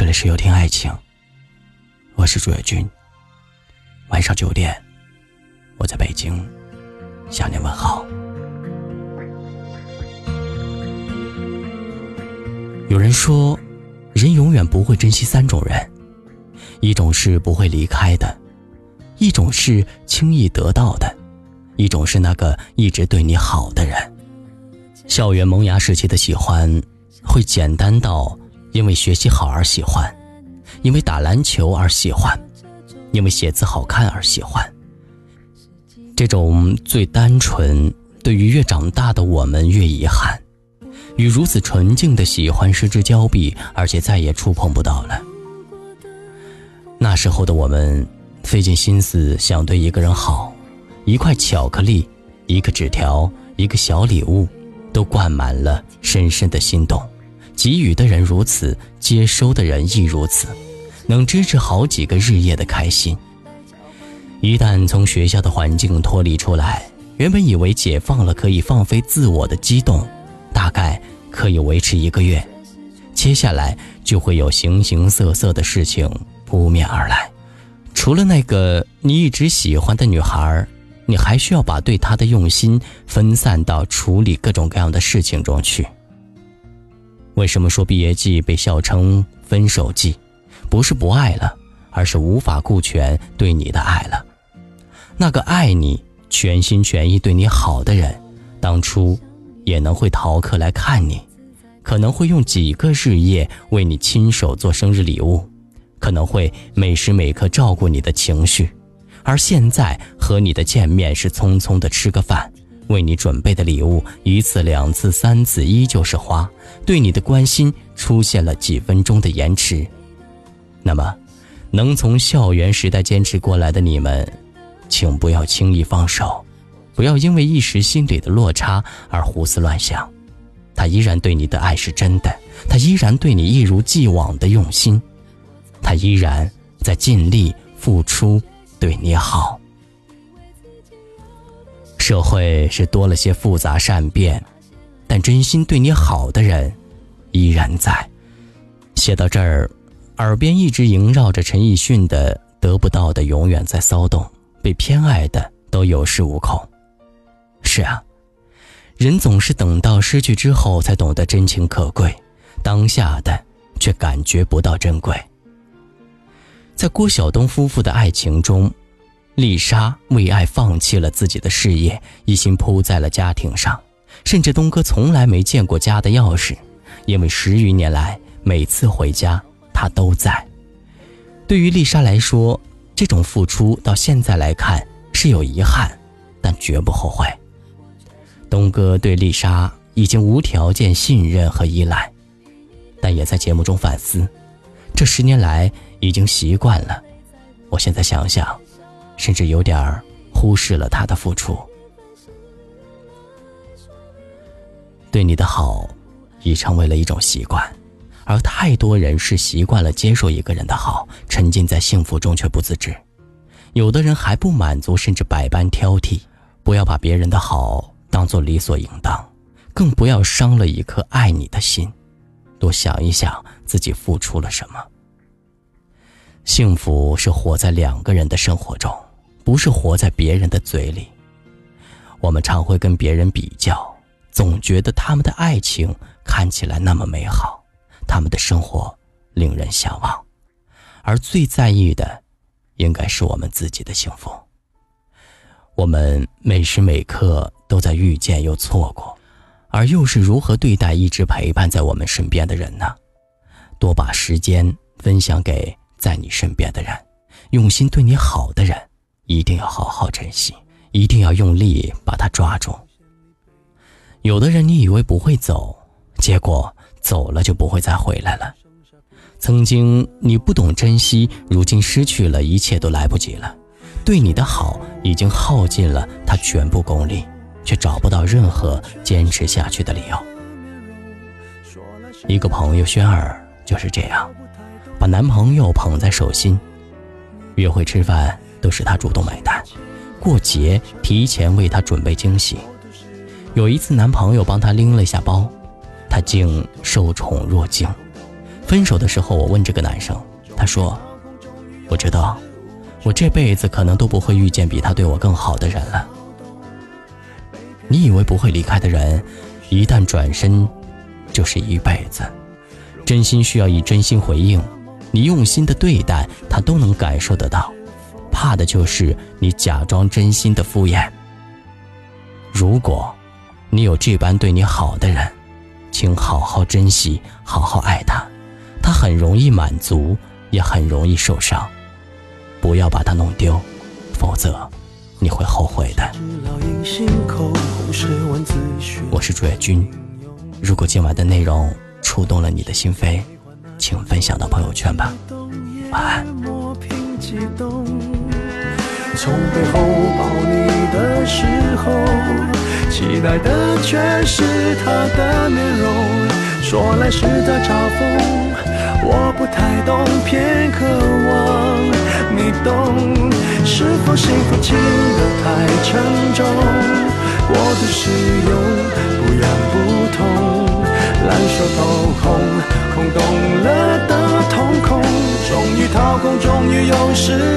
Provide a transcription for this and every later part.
这里是有听爱情，我是朱月君。晚上九点，我在北京向您问好。有人说，人永远不会珍惜三种人：一种是不会离开的，一种是轻易得到的，一种是那个一直对你好的人。校园萌芽时期的喜欢，会简单到因为学习好而喜欢，因为打篮球而喜欢，因为写字好看而喜欢。这种最单纯，对于越长大的我们越遗憾，与如此纯净的喜欢失之交臂，而且再也触碰不到了。那时候的我们，费尽心思想对一个人好，一块巧克力，一个纸条，一个小礼物。都灌满了深深的心动，给予的人如此，接收的人亦如此，能支持好几个日夜的开心。一旦从学校的环境脱离出来，原本以为解放了可以放飞自我的激动，大概可以维持一个月，接下来就会有形形色色的事情扑面而来。除了那个你一直喜欢的女孩。你还需要把对她的用心分散到处理各种各样的事情中去。为什么说毕业季被笑称分手季？不是不爱了，而是无法顾全对你的爱了。那个爱你、全心全意对你好的人，当初也能会逃课来看你，可能会用几个日夜为你亲手做生日礼物，可能会每时每刻照顾你的情绪。而现在和你的见面是匆匆的吃个饭，为你准备的礼物一次两次三次依旧是花，对你的关心出现了几分钟的延迟。那么，能从校园时代坚持过来的你们，请不要轻易放手，不要因为一时心里的落差而胡思乱想。他依然对你的爱是真的，他依然对你一如既往的用心，他依然在尽力付出。对你好，社会是多了些复杂善变，但真心对你好的人依然在。写到这儿，耳边一直萦绕着陈奕迅的“得不到的永远在骚动，被偏爱的都有恃无恐”。是啊，人总是等到失去之后才懂得真情可贵，当下的却感觉不到珍贵。在郭晓东夫妇的爱情中，丽莎为爱放弃了自己的事业，一心扑在了家庭上，甚至东哥从来没见过家的钥匙，因为十余年来每次回家他都在。对于丽莎来说，这种付出到现在来看是有遗憾，但绝不后悔。东哥对丽莎已经无条件信任和依赖，但也在节目中反思，这十年来。已经习惯了，我现在想想，甚至有点儿忽视了他的付出。对你的好，已成为了一种习惯，而太多人是习惯了接受一个人的好，沉浸在幸福中却不自知。有的人还不满足，甚至百般挑剔。不要把别人的好当做理所应当，更不要伤了一颗爱你的心。多想一想自己付出了什么。幸福是活在两个人的生活中，不是活在别人的嘴里。我们常会跟别人比较，总觉得他们的爱情看起来那么美好，他们的生活令人向往，而最在意的，应该是我们自己的幸福。我们每时每刻都在遇见又错过，而又是如何对待一直陪伴在我们身边的人呢？多把时间分享给。在你身边的人，用心对你好的人，一定要好好珍惜，一定要用力把他抓住。有的人你以为不会走，结果走了就不会再回来了。曾经你不懂珍惜，如今失去了一切都来不及了。对你的好已经耗尽了他全部功力，却找不到任何坚持下去的理由。一个朋友轩儿就是这样。把男朋友捧在手心，约会吃饭都是他主动买单，过节提前为他准备惊喜。有一次，男朋友帮她拎了一下包，她竟受宠若惊，分手的时候，我问这个男生，他说：“我知道，我这辈子可能都不会遇见比他对我更好的人了。”你以为不会离开的人，一旦转身，就是一辈子。真心需要以真心回应，你用心的对待，他都能感受得到。怕的就是你假装真心的敷衍。如果，你有这般对你好的人，请好好珍惜，好好爱他。他很容易满足，也很容易受伤，不要把他弄丢，否则。你会后悔的。我是朱月君，如果今晚的内容触动了你的心扉，请分享到朋友圈吧。晚安。从背后抱你的时候，期待的却是他的面容，说来是在嘲讽，我不太懂，偏渴望你懂。是否幸福轻得太沉重？过度使用，不痒不痛，烂熟透红，空洞了的瞳孔，终于掏空，终于有始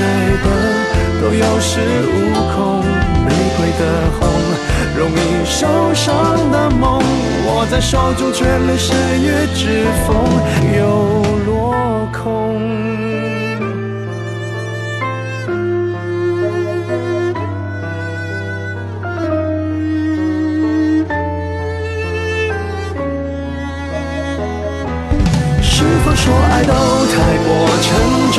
爱的都有恃无恐，玫瑰的红。容易受伤的梦，握在手中却流失于指缝，又落空。是否说爱都太过沉重，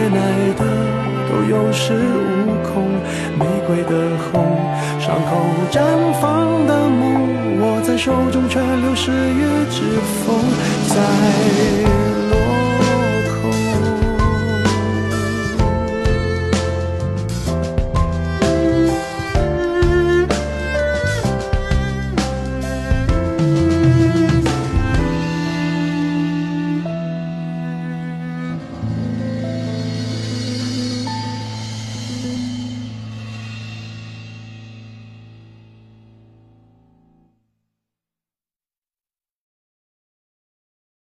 被偏爱的都有恃无恐，玫瑰的红。伤口绽放的梦，握在手中却流失于指缝，